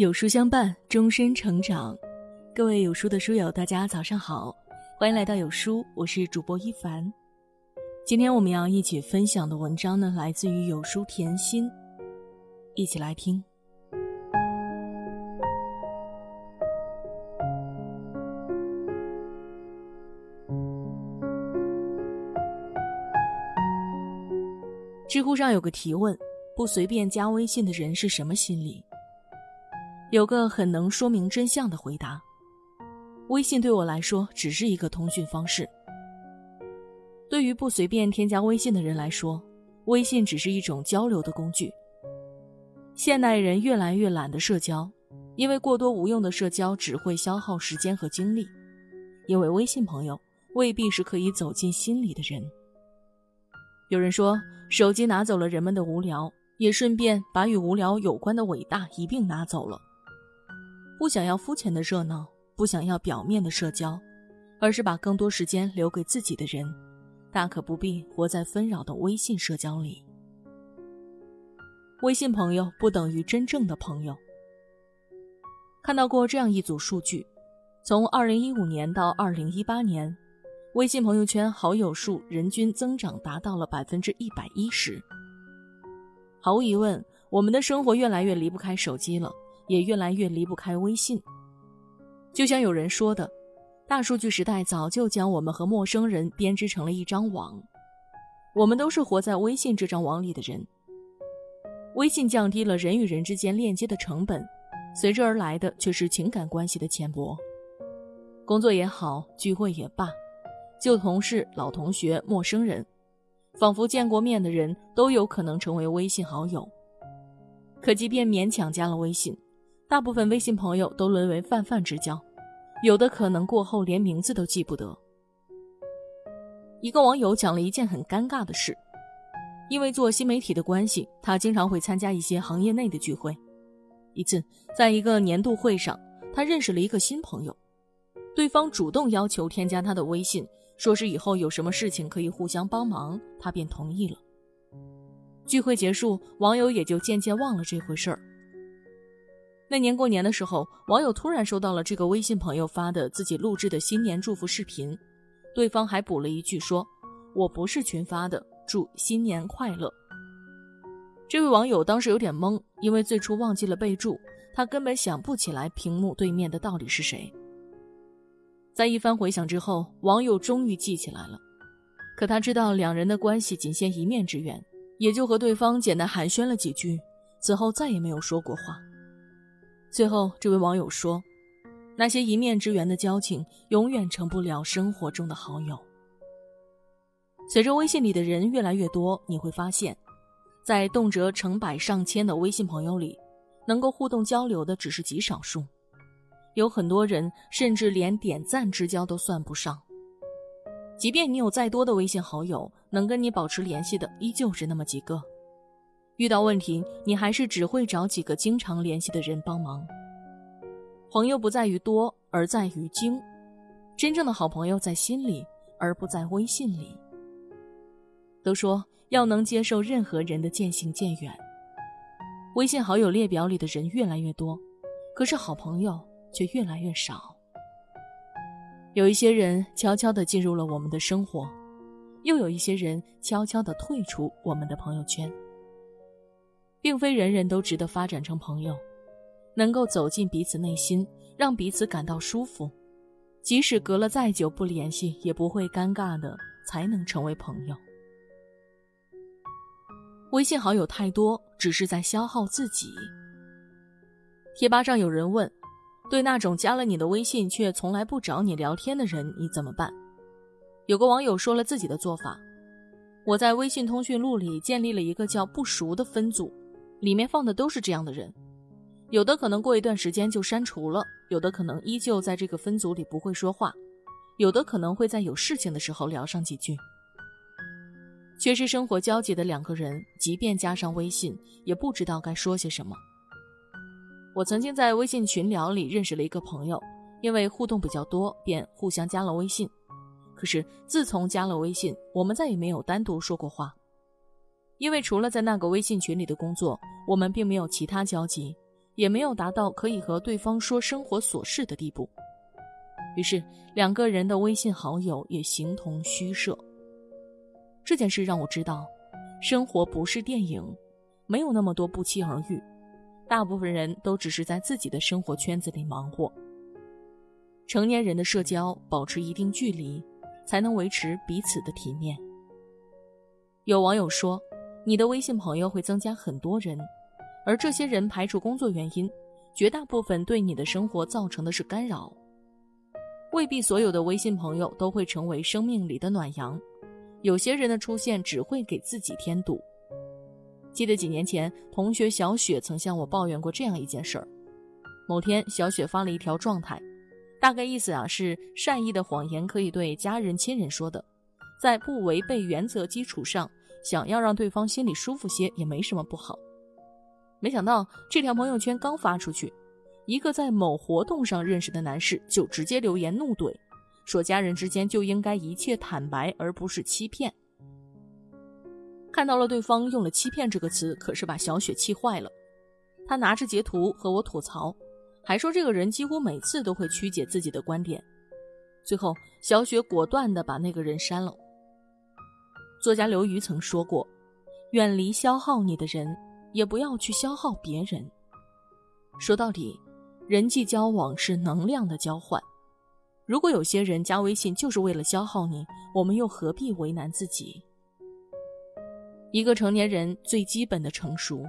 有书相伴，终身成长。各位有书的书友，大家早上好，欢迎来到有书，我是主播一凡。今天我们要一起分享的文章呢，来自于有书甜心，一起来听。知乎上有个提问：不随便加微信的人是什么心理？有个很能说明真相的回答：微信对我来说只是一个通讯方式。对于不随便添加微信的人来说，微信只是一种交流的工具。现代人越来越懒得社交，因为过多无用的社交只会消耗时间和精力。因为微信朋友未必是可以走进心里的人。有人说，手机拿走了人们的无聊，也顺便把与无聊有关的伟大一并拿走了。不想要肤浅的热闹，不想要表面的社交，而是把更多时间留给自己的人，大可不必活在纷扰的微信社交里。微信朋友不等于真正的朋友。看到过这样一组数据：从2015年到2018年，微信朋友圈好友数人均增长达到了百分之一百一十。毫无疑问，我们的生活越来越离不开手机了。也越来越离不开微信。就像有人说的，大数据时代早就将我们和陌生人编织成了一张网，我们都是活在微信这张网里的人。微信降低了人与人之间链接的成本，随之而来的却是情感关系的浅薄。工作也好，聚会也罢，旧同事、老同学、陌生人，仿佛见过面的人都有可能成为微信好友。可即便勉强加了微信，大部分微信朋友都沦为泛泛之交，有的可能过后连名字都记不得。一个网友讲了一件很尴尬的事，因为做新媒体的关系，他经常会参加一些行业内的聚会。一次，在一个年度会上，他认识了一个新朋友，对方主动要求添加他的微信，说是以后有什么事情可以互相帮忙，他便同意了。聚会结束，网友也就渐渐忘了这回事儿。那年过年的时候，网友突然收到了这个微信朋友发的自己录制的新年祝福视频，对方还补了一句说：“我不是群发的，祝新年快乐。”这位网友当时有点懵，因为最初忘记了备注，他根本想不起来屏幕对面的到底是谁。在一番回想之后，网友终于记起来了，可他知道两人的关系仅限一面之缘，也就和对方简单寒暄了几句，此后再也没有说过话。最后，这位网友说：“那些一面之缘的交情，永远成不了生活中的好友。”随着微信里的人越来越多，你会发现，在动辄成百上千的微信朋友里，能够互动交流的只是极少数，有很多人甚至连点赞之交都算不上。即便你有再多的微信好友，能跟你保持联系的依旧是那么几个。遇到问题，你还是只会找几个经常联系的人帮忙。朋友不在于多，而在于精。真正的好朋友在心里，而不在微信里。都说要能接受任何人的渐行渐远。微信好友列表里的人越来越多，可是好朋友却越来越少。有一些人悄悄地进入了我们的生活，又有一些人悄悄地退出我们的朋友圈。并非人人都值得发展成朋友，能够走进彼此内心，让彼此感到舒服，即使隔了再久不联系，也不会尴尬的，才能成为朋友。微信好友太多，只是在消耗自己。贴吧上有人问：“对那种加了你的微信却从来不找你聊天的人，你怎么办？”有个网友说了自己的做法：“我在微信通讯录里建立了一个叫‘不熟’的分组。”里面放的都是这样的人，有的可能过一段时间就删除了，有的可能依旧在这个分组里不会说话，有的可能会在有事情的时候聊上几句。缺失生活交集的两个人，即便加上微信，也不知道该说些什么。我曾经在微信群聊里认识了一个朋友，因为互动比较多，便互相加了微信。可是自从加了微信，我们再也没有单独说过话。因为除了在那个微信群里的工作，我们并没有其他交集，也没有达到可以和对方说生活琐事的地步。于是，两个人的微信好友也形同虚设。这件事让我知道，生活不是电影，没有那么多不期而遇。大部分人都只是在自己的生活圈子里忙活。成年人的社交保持一定距离，才能维持彼此的体面。有网友说，你的微信朋友会增加很多人，而这些人排除工作原因，绝大部分对你的生活造成的是干扰。未必所有的微信朋友都会成为生命里的暖阳，有些人的出现只会给自己添堵。记得几年前，同学小雪曾向我抱怨过这样一件事儿。某天，小雪发了一条状态，大概意思啊是善意的谎言可以对家人亲人说的，在不违背原则基础上，想要让对方心里舒服些也没什么不好。没想到这条朋友圈刚发出去。一个在某活动上认识的男士就直接留言怒怼，说家人之间就应该一切坦白，而不是欺骗。看到了对方用了“欺骗”这个词，可是把小雪气坏了。他拿着截图和我吐槽，还说这个人几乎每次都会曲解自己的观点。最后，小雪果断地把那个人删了。作家刘瑜曾说过：“远离消耗你的人，也不要去消耗别人。”说到底。人际交往是能量的交换，如果有些人加微信就是为了消耗你，我们又何必为难自己？一个成年人最基本的成熟，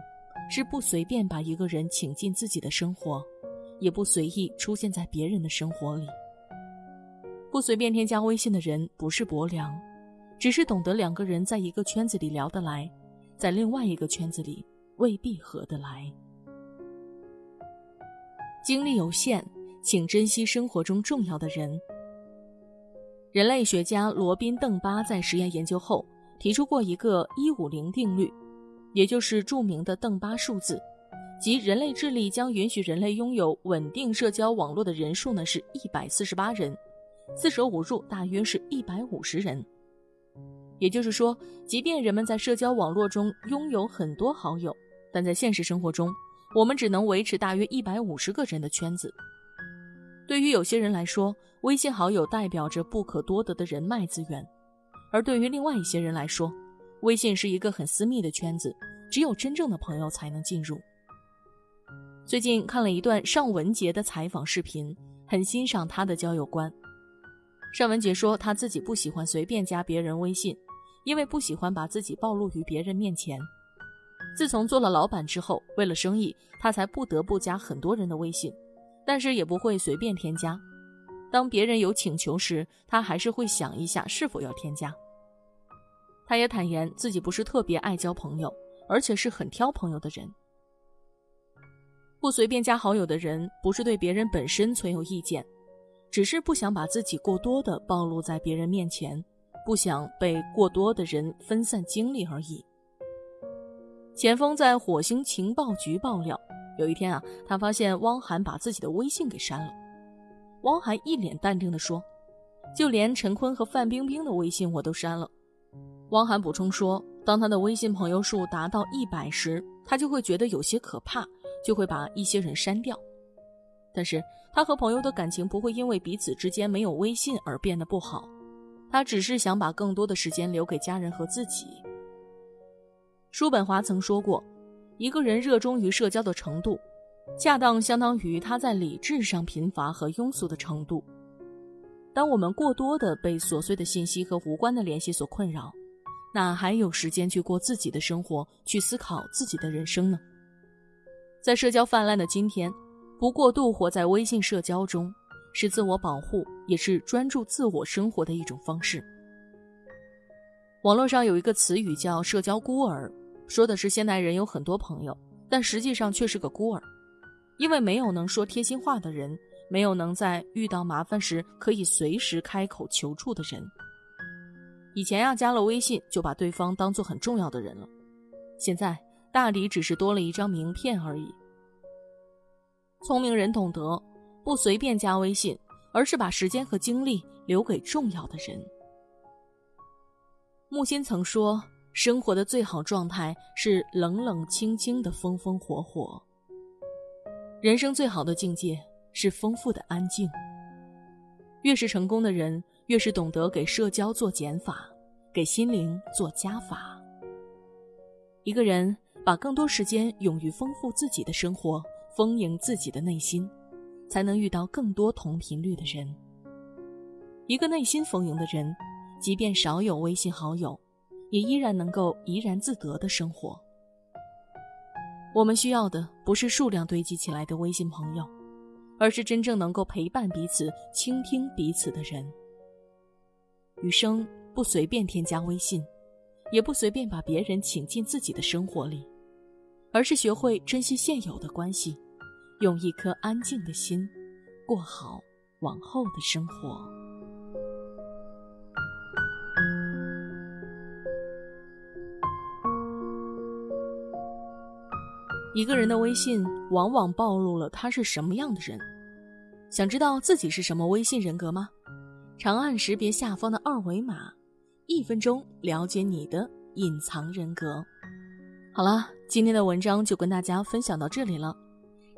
是不随便把一个人请进自己的生活，也不随意出现在别人的生活里。不随便添加微信的人不是薄凉，只是懂得两个人在一个圈子里聊得来，在另外一个圈子里未必合得来。精力有限，请珍惜生活中重要的人。人类学家罗宾·邓巴在实验研究后提出过一个“一五零定律”，也就是著名的邓巴数字，即人类智力将允许人类拥有稳定社交网络的人数呢是一百四十八人，四舍五入大约是一百五十人。也就是说，即便人们在社交网络中拥有很多好友，但在现实生活中，我们只能维持大约一百五十个人的圈子。对于有些人来说，微信好友代表着不可多得的人脉资源；而对于另外一些人来说，微信是一个很私密的圈子，只有真正的朋友才能进入。最近看了一段尚雯婕的采访视频，很欣赏她的交友观。尚雯婕说，她自己不喜欢随便加别人微信，因为不喜欢把自己暴露于别人面前。自从做了老板之后，为了生意，他才不得不加很多人的微信，但是也不会随便添加。当别人有请求时，他还是会想一下是否要添加。他也坦言自己不是特别爱交朋友，而且是很挑朋友的人。不随便加好友的人，不是对别人本身存有意见，只是不想把自己过多的暴露在别人面前，不想被过多的人分散精力而已。钱枫在火星情报局爆料，有一天啊，他发现汪涵把自己的微信给删了。汪涵一脸淡定地说：“就连陈坤和范冰冰的微信我都删了。”汪涵补充说：“当他的微信朋友数达到一百时，他就会觉得有些可怕，就会把一些人删掉。但是他和朋友的感情不会因为彼此之间没有微信而变得不好，他只是想把更多的时间留给家人和自己。”叔本华曾说过，一个人热衷于社交的程度，恰当相当于他在理智上贫乏和庸俗的程度。当我们过多的被琐碎的信息和无关的联系所困扰，哪还有时间去过自己的生活，去思考自己的人生呢？在社交泛滥的今天，不过度活在微信社交中，是自我保护，也是专注自我生活的一种方式。网络上有一个词语叫“社交孤儿”。说的是现代人有很多朋友，但实际上却是个孤儿，因为没有能说贴心话的人，没有能在遇到麻烦时可以随时开口求助的人。以前呀，加了微信就把对方当做很重要的人了，现在大抵只是多了一张名片而已。聪明人懂得，不随便加微信，而是把时间和精力留给重要的人。木心曾说。生活的最好状态是冷冷清清的风风火火。人生最好的境界是丰富的安静。越是成功的人，越是懂得给社交做减法，给心灵做加法。一个人把更多时间用于丰富自己的生活，丰盈自己的内心，才能遇到更多同频率的人。一个内心丰盈的人，即便少有微信好友，也依然能够怡然自得的生活。我们需要的不是数量堆积起来的微信朋友，而是真正能够陪伴彼此、倾听彼此的人。余生不随便添加微信，也不随便把别人请进自己的生活里，而是学会珍惜现有的关系，用一颗安静的心，过好往后的生活。一个人的微信往往暴露了他是什么样的人。想知道自己是什么微信人格吗？长按识别下方的二维码，一分钟了解你的隐藏人格。好了，今天的文章就跟大家分享到这里了。